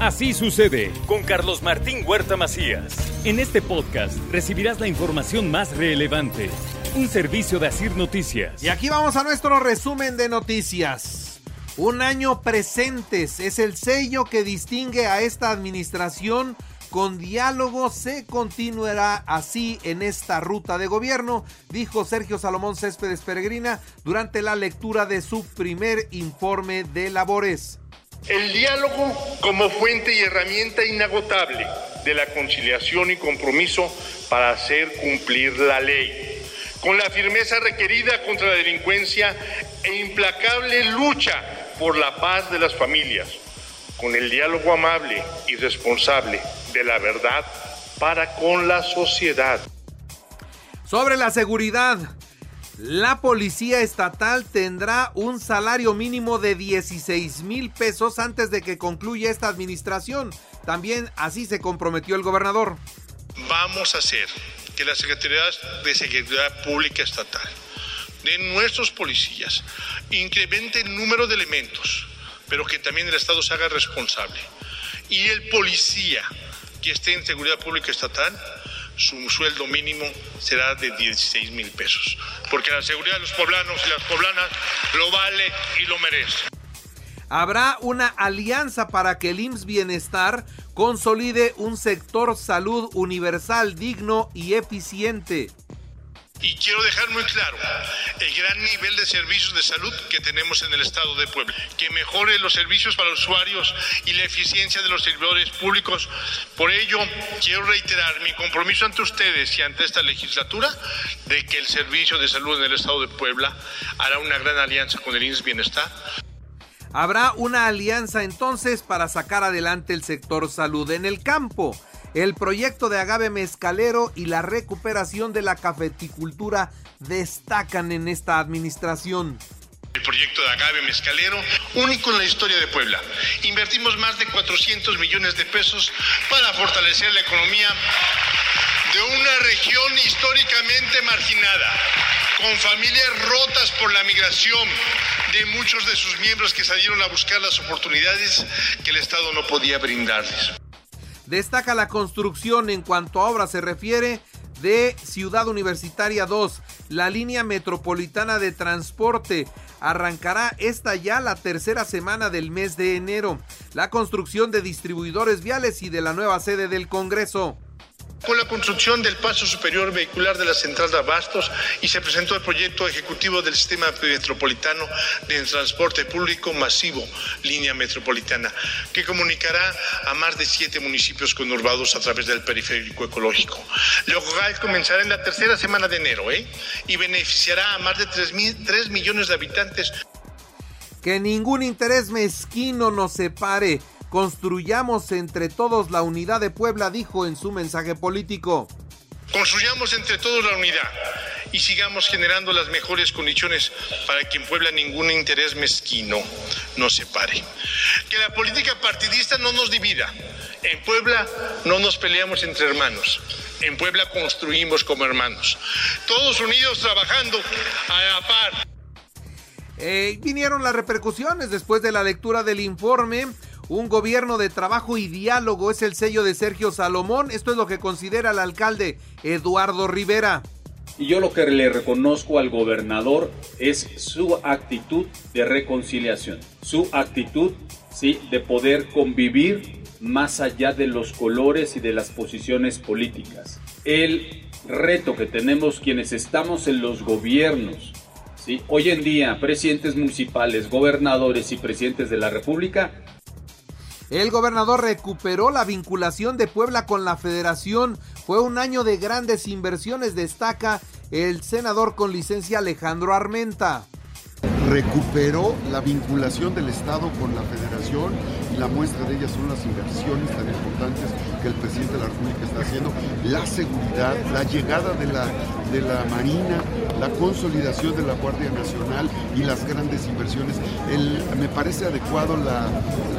Así sucede con Carlos Martín Huerta Macías. En este podcast recibirás la información más relevante. Un servicio de Asir Noticias. Y aquí vamos a nuestro resumen de noticias. Un año presentes es el sello que distingue a esta administración. Con diálogo se continuará así en esta ruta de gobierno, dijo Sergio Salomón Céspedes Peregrina durante la lectura de su primer informe de labores. El diálogo como fuente y herramienta inagotable de la conciliación y compromiso para hacer cumplir la ley, con la firmeza requerida contra la delincuencia e implacable lucha por la paz de las familias, con el diálogo amable y responsable de la verdad para con la sociedad. Sobre la seguridad, la policía estatal tendrá un salario mínimo de 16 mil pesos antes de que concluya esta administración. También así se comprometió el gobernador. Vamos a hacer que la Secretaría de Seguridad Pública Estatal de nuestros policías incremente el número de elementos, pero que también el Estado se haga responsable. Y el policía que esté en Seguridad Pública Estatal su sueldo mínimo será de 16 mil pesos, porque la seguridad de los poblanos y las poblanas lo vale y lo merece. Habrá una alianza para que el IMSS Bienestar consolide un sector salud universal, digno y eficiente. Y quiero dejar muy claro el gran nivel de servicios de salud que tenemos en el estado de Puebla, que mejore los servicios para los usuarios y la eficiencia de los servidores públicos. Por ello, quiero reiterar mi compromiso ante ustedes y ante esta legislatura de que el servicio de salud en el estado de Puebla hará una gran alianza con el INS Bienestar. Habrá una alianza entonces para sacar adelante el sector salud en el campo el proyecto de agave mezcalero y la recuperación de la cafeticultura destacan en esta administración. El proyecto de agave mezcalero, único en la historia de Puebla. Invertimos más de 400 millones de pesos para fortalecer la economía de una región históricamente marginada, con familias rotas por la migración de muchos de sus miembros que salieron a buscar las oportunidades que el Estado no podía brindarles. Destaca la construcción en cuanto a obra se refiere de Ciudad Universitaria 2, la línea metropolitana de transporte. Arrancará esta ya la tercera semana del mes de enero. La construcción de distribuidores viales y de la nueva sede del Congreso con la construcción del paso superior vehicular de la central de Abastos y se presentó el proyecto ejecutivo del sistema metropolitano de transporte público masivo, línea metropolitana, que comunicará a más de siete municipios conurbados a través del periférico ecológico. Lo cual comenzará en la tercera semana de enero ¿eh? y beneficiará a más de 3, mil, 3 millones de habitantes. Que ningún interés mezquino nos separe Construyamos entre todos la unidad de Puebla, dijo en su mensaje político. Construyamos entre todos la unidad y sigamos generando las mejores condiciones para que en Puebla ningún interés mezquino nos separe. Que la política partidista no nos divida. En Puebla no nos peleamos entre hermanos. En Puebla construimos como hermanos. Todos unidos trabajando a la par. Eh, vinieron las repercusiones después de la lectura del informe un gobierno de trabajo y diálogo es el sello de Sergio Salomón. Esto es lo que considera el alcalde Eduardo Rivera. Y yo lo que le reconozco al gobernador es su actitud de reconciliación, su actitud ¿sí? de poder convivir más allá de los colores y de las posiciones políticas. El reto que tenemos quienes estamos en los gobiernos, ¿sí? hoy en día presidentes municipales, gobernadores y presidentes de la República, el gobernador recuperó la vinculación de Puebla con la federación. Fue un año de grandes inversiones, destaca el senador con licencia Alejandro Armenta. Recuperó la vinculación del Estado con la federación la muestra de ellas son las inversiones tan importantes que el presidente de la República está haciendo, la seguridad, la llegada de la, de la Marina, la consolidación de la Guardia Nacional y las grandes inversiones. me parece adecuado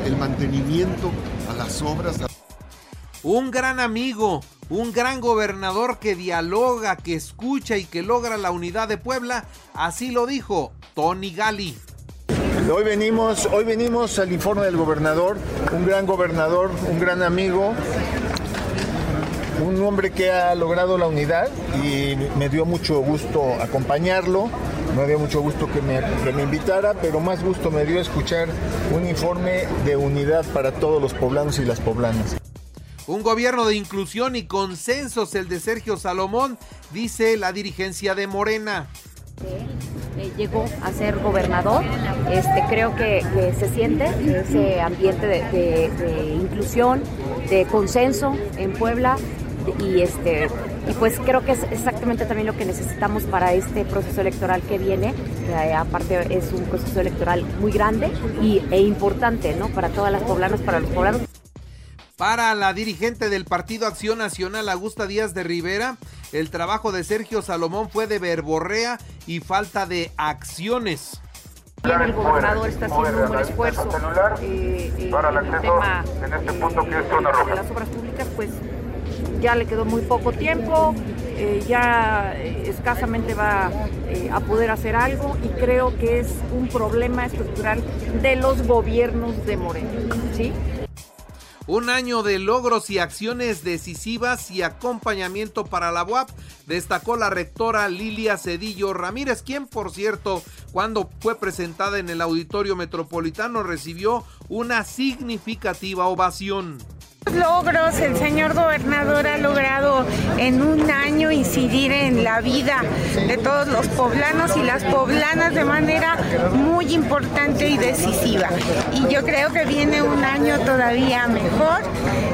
el mantenimiento a las obras. Un gran amigo, un gran gobernador que dialoga, que escucha y que logra la unidad de Puebla, así lo dijo Tony Gali. Hoy venimos, hoy venimos al informe del gobernador, un gran gobernador, un gran amigo, un hombre que ha logrado la unidad y me dio mucho gusto acompañarlo, me dio mucho gusto que me, que me, invitara, pero más gusto me dio escuchar un informe de unidad para todos los poblanos y las poblanas. Un gobierno de inclusión y consensos, el de Sergio Salomón, dice la dirigencia de Morena. Eh, llegó a ser gobernador, este, creo que, se siente ese ambiente de, inclusión, de consenso en Puebla y este y pues creo que es exactamente también lo que necesitamos para este proceso electoral que viene. Eh, aparte es un proceso electoral muy grande y, e importante, ¿no? Para todas las poblanas, para los poblanos. Para la dirigente del Partido Acción Nacional, Augusta Díaz de Rivera, el trabajo de Sergio Salomón fue de verborrea y falta de acciones. Bien, el gobernador está haciendo un buen esfuerzo eh, eh, para el acceso en este punto que es zona roja. De las obras públicas, pues ya le quedó muy poco tiempo, eh, ya escasamente va a poder hacer algo y creo que es un problema estructural de los gobiernos de Moreno, ¿sí? Un año de logros y acciones decisivas y acompañamiento para la UAP, destacó la rectora Lilia Cedillo Ramírez, quien por cierto, cuando fue presentada en el Auditorio Metropolitano, recibió una significativa ovación logros el señor gobernador ha logrado en un año incidir en la vida de todos los poblanos y las poblanas de manera muy importante y decisiva. Y yo creo que viene un año todavía mejor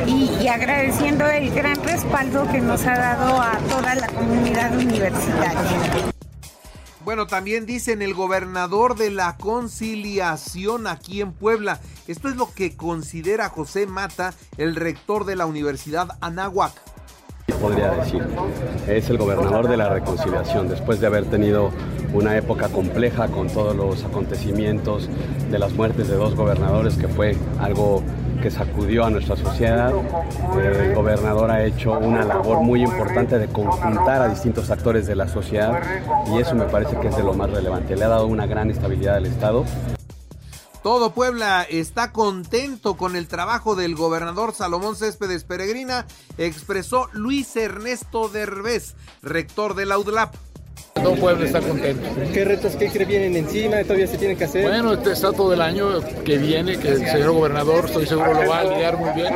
y, y agradeciendo el gran respaldo que nos ha dado a toda la comunidad universitaria. Bueno, también dicen el gobernador de la conciliación aquí en Puebla. Esto es lo que considera José Mata, el rector de la Universidad Anáhuac. Podría decir, es el gobernador de la reconciliación, después de haber tenido una época compleja con todos los acontecimientos de las muertes de dos gobernadores, que fue algo que sacudió a nuestra sociedad. El gobernador ha hecho una labor muy importante de conjuntar a distintos actores de la sociedad y eso me parece que es de lo más relevante. Le ha dado una gran estabilidad al Estado. Todo Puebla está contento con el trabajo del gobernador Salomón Céspedes Peregrina, expresó Luis Ernesto Derbez, rector de la UDLAP. Todo Puebla está contento. ¿Qué retos que vienen encima? ¿Todavía se tienen que hacer? Bueno, este está todo el año que viene, que el señor gobernador estoy seguro lo va a lidiar muy bien,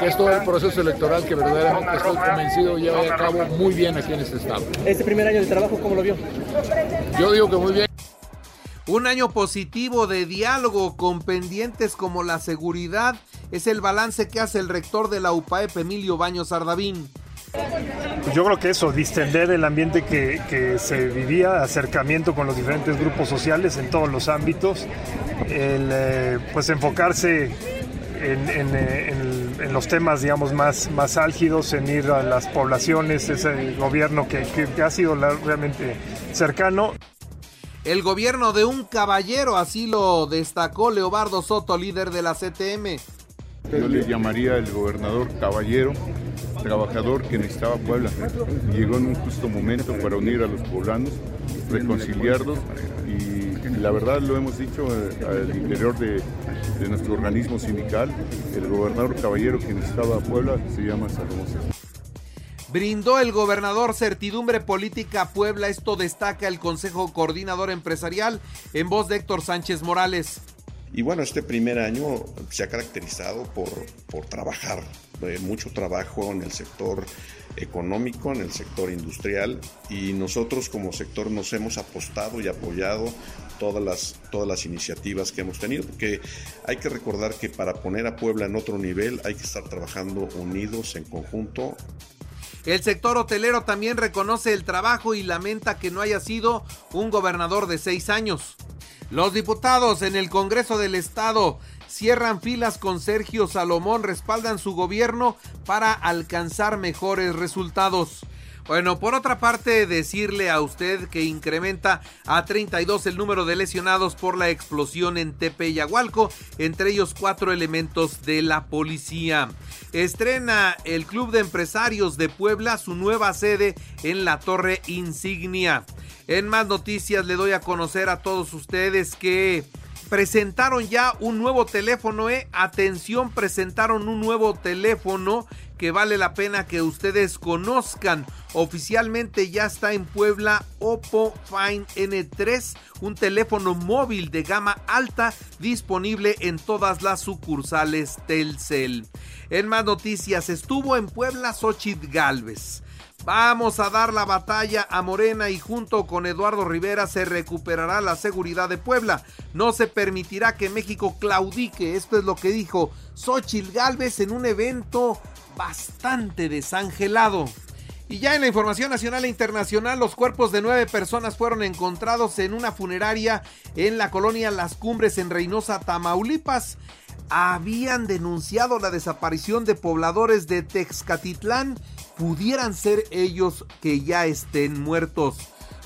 que es todo el proceso electoral que verdaderamente estoy convencido lleva a cabo muy bien aquí en este estado. ¿Este primer año de trabajo cómo lo vio? Yo digo que muy bien. Un año positivo de diálogo con pendientes como la seguridad es el balance que hace el rector de la UPAEP, Emilio Baños Ardavín. Pues yo creo que eso, distender el ambiente que, se vivía, acercamiento con los diferentes grupos sociales en todos los ámbitos, el, eh, pues enfocarse en, los temas, digamos, más, más álgidos, en ir a las poblaciones, ese gobierno que, ha sido realmente cercano. El gobierno de un caballero, así lo destacó Leobardo Soto, líder de la CTM. Yo le llamaría el gobernador caballero trabajador que necesitaba Puebla. Llegó en un justo momento para unir a los poblanos, reconciliarlos y la verdad lo hemos dicho eh, al interior de, nuestro organismo sindical, el gobernador caballero que necesitaba Puebla se llama Salomón. Brindó el gobernador certidumbre política Puebla, esto destaca el Consejo Coordinador Empresarial en voz de Héctor Sánchez Morales. Y bueno, este primer año se ha caracterizado por, por trabajar, mucho trabajo en el sector económico, en el sector industrial y nosotros como sector nos hemos apostado y apoyado todas las, todas las iniciativas que hemos tenido, porque hay que recordar que para poner a Puebla en otro nivel hay que estar trabajando unidos en conjunto. El sector hotelero también reconoce el trabajo y lamenta que no haya sido un gobernador de seis años. Los diputados en el Congreso del Estado cierran filas con Sergio Salomón, respaldan su gobierno para alcanzar mejores resultados. Bueno, por otra parte, decirle a usted que incrementa a 32 el número de lesionados por la explosión en Tepeyagualco, entre ellos cuatro elementos de la policía. Estrena el Club de Empresarios de Puebla su nueva sede en la Torre Insignia. En más noticias le doy a conocer a todos ustedes que presentaron ya un nuevo teléfono, eh. Atención, presentaron un nuevo teléfono que vale la pena que ustedes conozcan. Oficialmente ya está en Puebla Oppo Find N3, un teléfono móvil de gama alta disponible en todas las sucursales Telcel. En más noticias, estuvo en Puebla Xochitl Galvez. Vamos a dar la batalla a Morena y junto con Eduardo Rivera se recuperará la seguridad de Puebla. No se permitirá que México claudique. Esto es lo que dijo Xochitl Galvez en un evento bastante desangelado. Y ya en la información nacional e internacional, los cuerpos de nueve personas fueron encontrados en una funeraria en la colonia Las Cumbres en Reynosa, Tamaulipas. Habían denunciado la desaparición de pobladores de Texcatitlán pudieran ser ellos que ya estén muertos.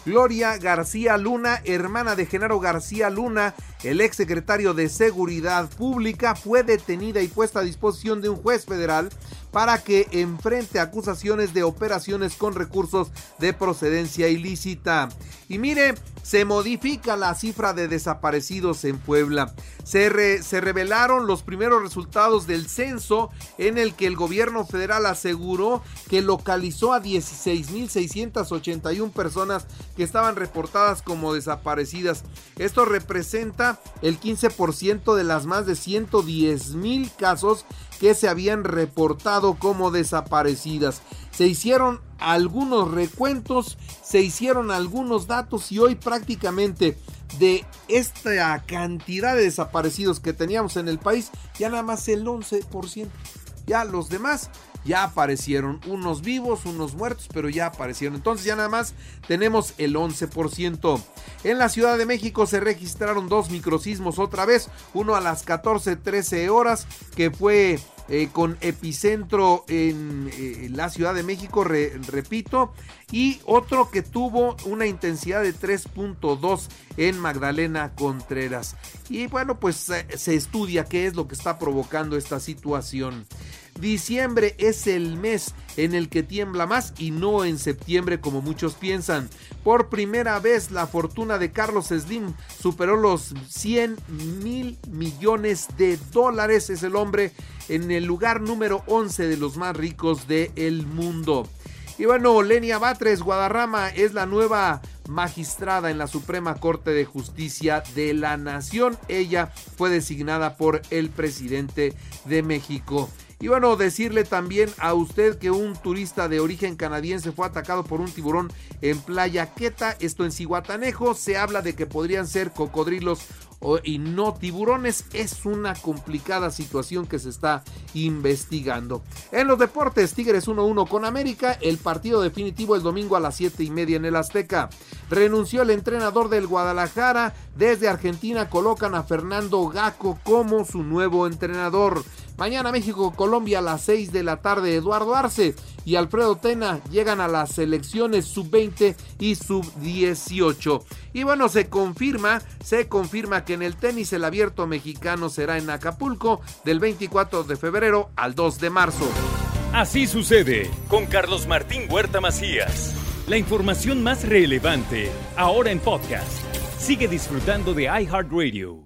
Gloria García Luna, hermana de Genaro García Luna, el ex secretario de Seguridad Pública, fue detenida y puesta a disposición de un juez federal para que enfrente acusaciones de operaciones con recursos de procedencia ilícita. Y mire, se modifica la cifra de desaparecidos en Puebla. Se, se, revelaron los primeros resultados del censo en el que el gobierno federal aseguró que localizó a 16.681 personas que estaban reportadas como desaparecidas. Esto representa el 15% de las más de 110.000 casos que se habían reportado como desaparecidas. Se hicieron algunos recuentos, se hicieron algunos datos y hoy prácticamente de esta cantidad de desaparecidos que teníamos en el país, ya nada más el 11%. Ya los demás ya aparecieron, unos vivos, unos muertos, pero ya aparecieron. Entonces ya nada más tenemos el 11%. En la Ciudad de México se registraron dos microsismos otra vez, uno a las 14:13 horas que fue eh, con epicentro en eh, la Ciudad de México, repito, y otro que tuvo una intensidad de 3.2 en Magdalena Contreras. Y bueno, pues se estudia qué es lo que está provocando esta situación. Diciembre es el mes en el que tiembla más y no en septiembre como muchos piensan. Por primera vez la fortuna de Carlos Slim superó los 100 mil millones de dólares. Es el hombre en el lugar número 11 de los más ricos del mundo. Y bueno, Lenia Batres Guadarrama es la nueva magistrada en la Suprema Corte de Justicia de la Nación. Ella fue designada por el presidente de México. Y bueno, decirle también a usted que un turista de origen canadiense fue atacado por un tiburón en Playa Queta, esto en Cihuatanejo. Se habla de que podrían ser cocodrilos y no tiburones. Es una complicada situación que se está investigando. En los deportes, Tigres 1-1 con América. El partido definitivo el domingo a las 7 y media en el Azteca. Renunció el entrenador del Guadalajara. Desde Argentina colocan a Fernando Gaco como su nuevo entrenador. Mañana México-Colombia a las 6 de la tarde. Eduardo Arce y Alfredo Tena llegan a las selecciones sub-20 y sub-18. Y bueno, se confirma, se confirma que en el tenis el abierto mexicano será en Acapulco del 24 de febrero al 2 de marzo. Así sucede con Carlos Martín Huerta Macías. La información más relevante ahora en podcast. Sigue disfrutando de iHeartRadio.